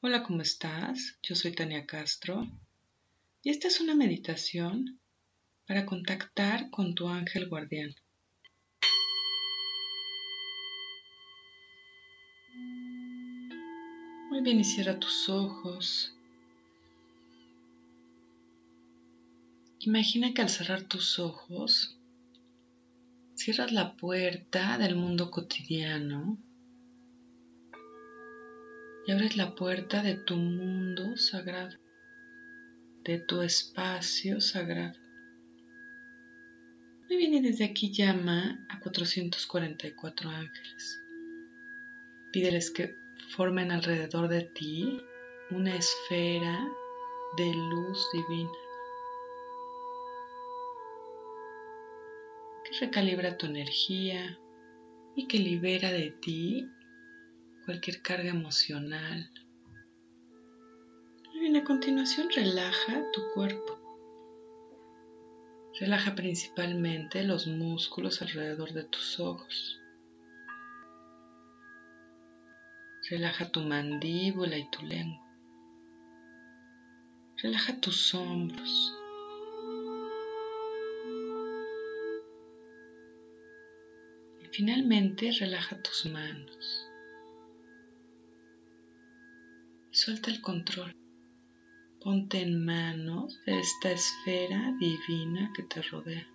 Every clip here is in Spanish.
Hola, ¿cómo estás? Yo soy Tania Castro y esta es una meditación para contactar con tu ángel guardián. Muy bien, y cierra tus ojos. Imagina que al cerrar tus ojos, cierras la puerta del mundo cotidiano y abres la puerta de tu mundo sagrado, de tu espacio sagrado. Muy bien, y desde aquí llama a 444 ángeles. Pídeles que formen alrededor de ti una esfera de luz divina que recalibra tu energía y que libera de ti cualquier carga emocional. Y a continuación relaja tu cuerpo. Relaja principalmente los músculos alrededor de tus ojos. Relaja tu mandíbula y tu lengua. Relaja tus hombros. Y finalmente relaja tus manos. Suelta el control. Ponte en manos de esta esfera divina que te rodea.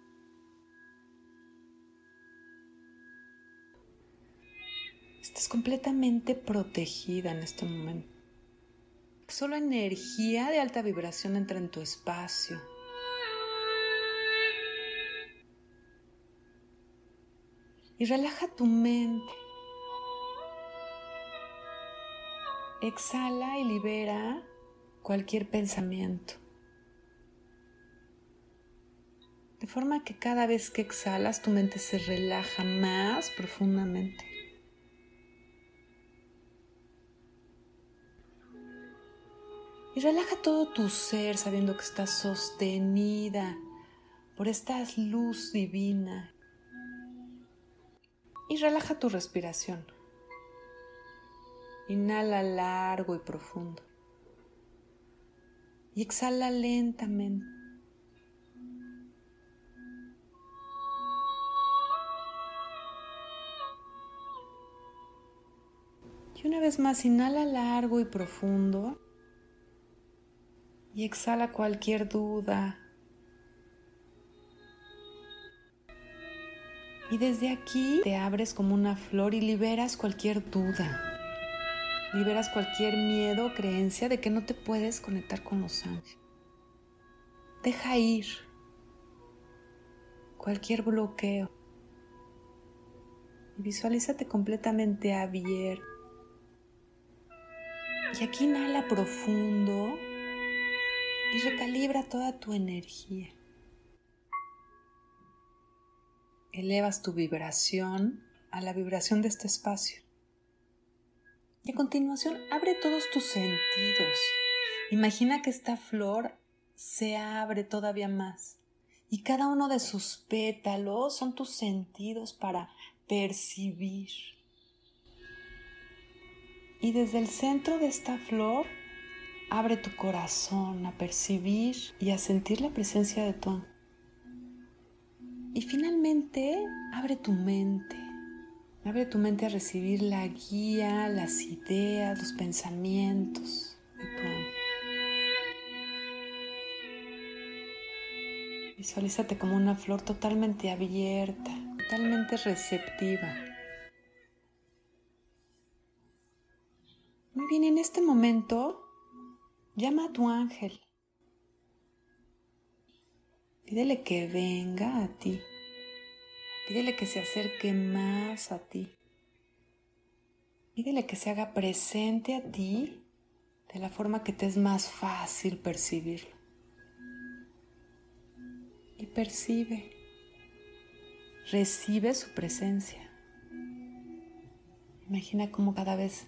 Estás completamente protegida en este momento. Solo energía de alta vibración entra en tu espacio. Y relaja tu mente. Exhala y libera cualquier pensamiento. De forma que cada vez que exhalas tu mente se relaja más profundamente. Y relaja todo tu ser sabiendo que estás sostenida por esta luz divina. Y relaja tu respiración. Inhala largo y profundo. Y exhala lentamente. Y una vez más, inhala largo y profundo. Y exhala cualquier duda. Y desde aquí te abres como una flor y liberas cualquier duda liberas cualquier miedo o creencia de que no te puedes conectar con los ángeles. Deja ir cualquier bloqueo y visualízate completamente abierto. Y aquí inhala profundo y recalibra toda tu energía. Elevas tu vibración a la vibración de este espacio. Y a continuación abre todos tus sentidos. Imagina que esta flor se abre todavía más y cada uno de sus pétalos son tus sentidos para percibir. Y desde el centro de esta flor, abre tu corazón a percibir y a sentir la presencia de tu Y finalmente, abre tu mente Abre tu mente a recibir la guía, las ideas, los pensamientos de tu ángel. Visualízate como una flor totalmente abierta, totalmente receptiva. Muy bien, en este momento llama a tu ángel. Pídele que venga a ti. Pídele que se acerque más a ti. Pídele que se haga presente a ti de la forma que te es más fácil percibirlo. Y percibe, recibe su presencia. Imagina cómo cada vez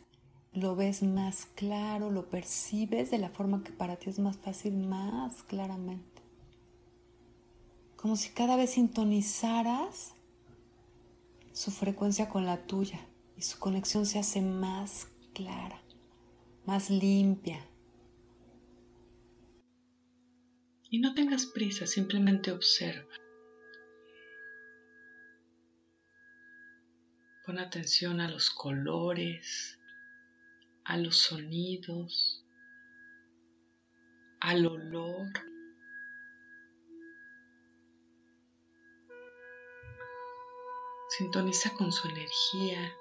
lo ves más claro, lo percibes de la forma que para ti es más fácil, más claramente. Como si cada vez sintonizaras su frecuencia con la tuya y su conexión se hace más clara, más limpia. Y no tengas prisa, simplemente observa. Pon atención a los colores, a los sonidos, al olor. Sintoniza con su energía.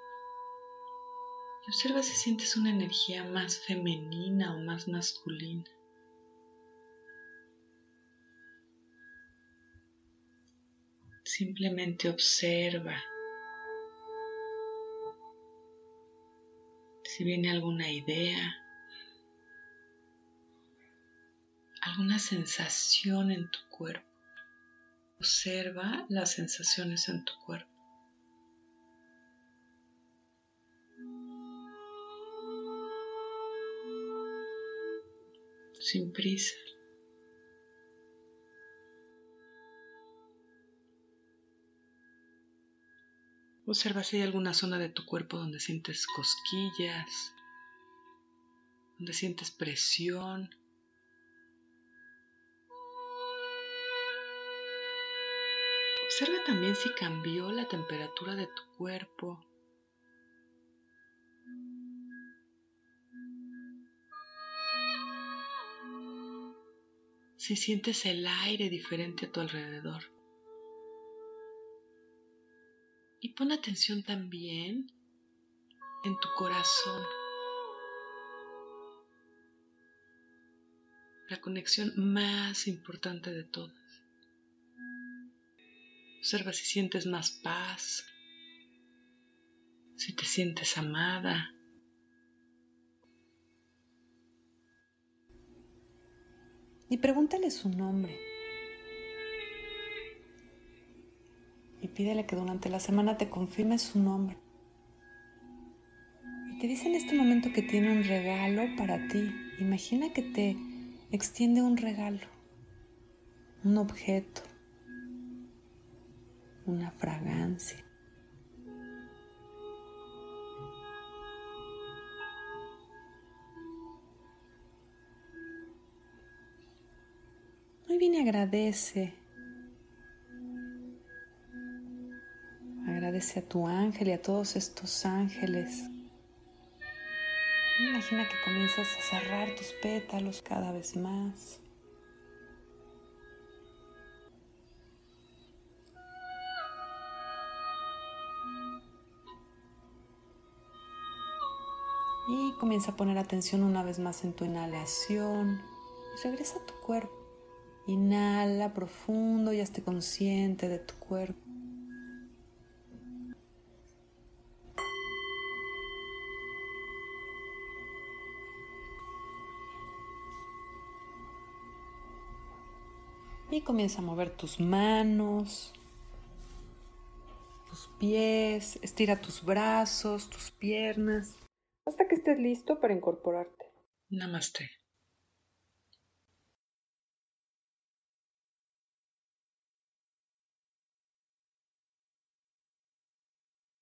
Y observa si sientes una energía más femenina o más masculina. Simplemente observa si viene alguna idea, alguna sensación en tu cuerpo. Observa las sensaciones en tu cuerpo. Sin prisa. Observa si hay alguna zona de tu cuerpo donde sientes cosquillas, donde sientes presión. Observa también si cambió la temperatura de tu cuerpo. Si sientes el aire diferente a tu alrededor. Y pon atención también en tu corazón. La conexión más importante de todas. Observa si sientes más paz, si te sientes amada. Y pregúntale su nombre. y pídele que durante la semana te confirme su nombre. Y te dice en este momento que tiene un regalo para ti. Imagina que te extiende un regalo, un objeto, una fragancia. Muy bien, agradece Agradece a tu ángel y a todos estos ángeles. Imagina que comienzas a cerrar tus pétalos cada vez más. Y comienza a poner atención una vez más en tu inhalación. Y regresa a tu cuerpo. Inhala profundo y hazte consciente de tu cuerpo. Y comienza a mover tus manos, tus pies, estira tus brazos, tus piernas, hasta que estés listo para incorporarte. Namaste.